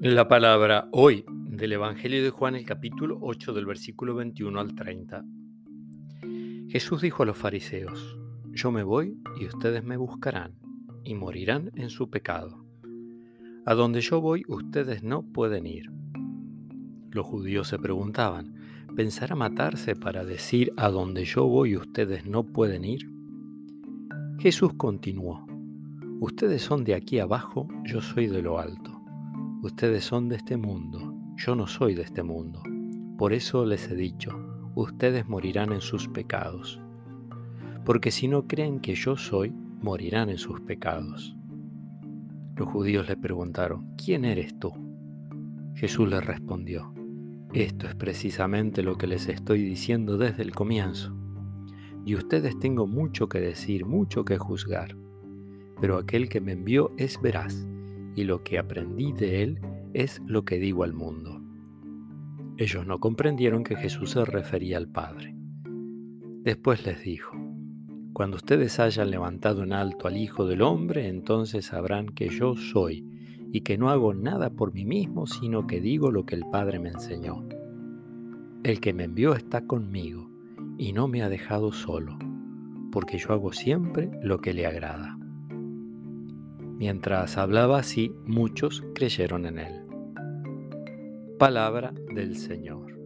La palabra hoy del Evangelio de Juan, el capítulo 8 del versículo 21 al 30. Jesús dijo a los fariseos, Yo me voy y ustedes me buscarán y morirán en su pecado. A donde yo voy ustedes no pueden ir. Los judíos se preguntaban, ¿pensará matarse para decir a donde yo voy ustedes no pueden ir? Jesús continuó, Ustedes son de aquí abajo, yo soy de lo alto. Ustedes son de este mundo, yo no soy de este mundo. Por eso les he dicho, ustedes morirán en sus pecados. Porque si no creen que yo soy, morirán en sus pecados. Los judíos le preguntaron, ¿quién eres tú? Jesús les respondió, esto es precisamente lo que les estoy diciendo desde el comienzo. Y ustedes tengo mucho que decir, mucho que juzgar. Pero aquel que me envió es veraz y lo que aprendí de él es lo que digo al mundo. Ellos no comprendieron que Jesús se refería al Padre. Después les dijo, Cuando ustedes hayan levantado en alto al Hijo del Hombre, entonces sabrán que yo soy y que no hago nada por mí mismo, sino que digo lo que el Padre me enseñó. El que me envió está conmigo y no me ha dejado solo, porque yo hago siempre lo que le agrada. Mientras hablaba así, muchos creyeron en él. Palabra del Señor.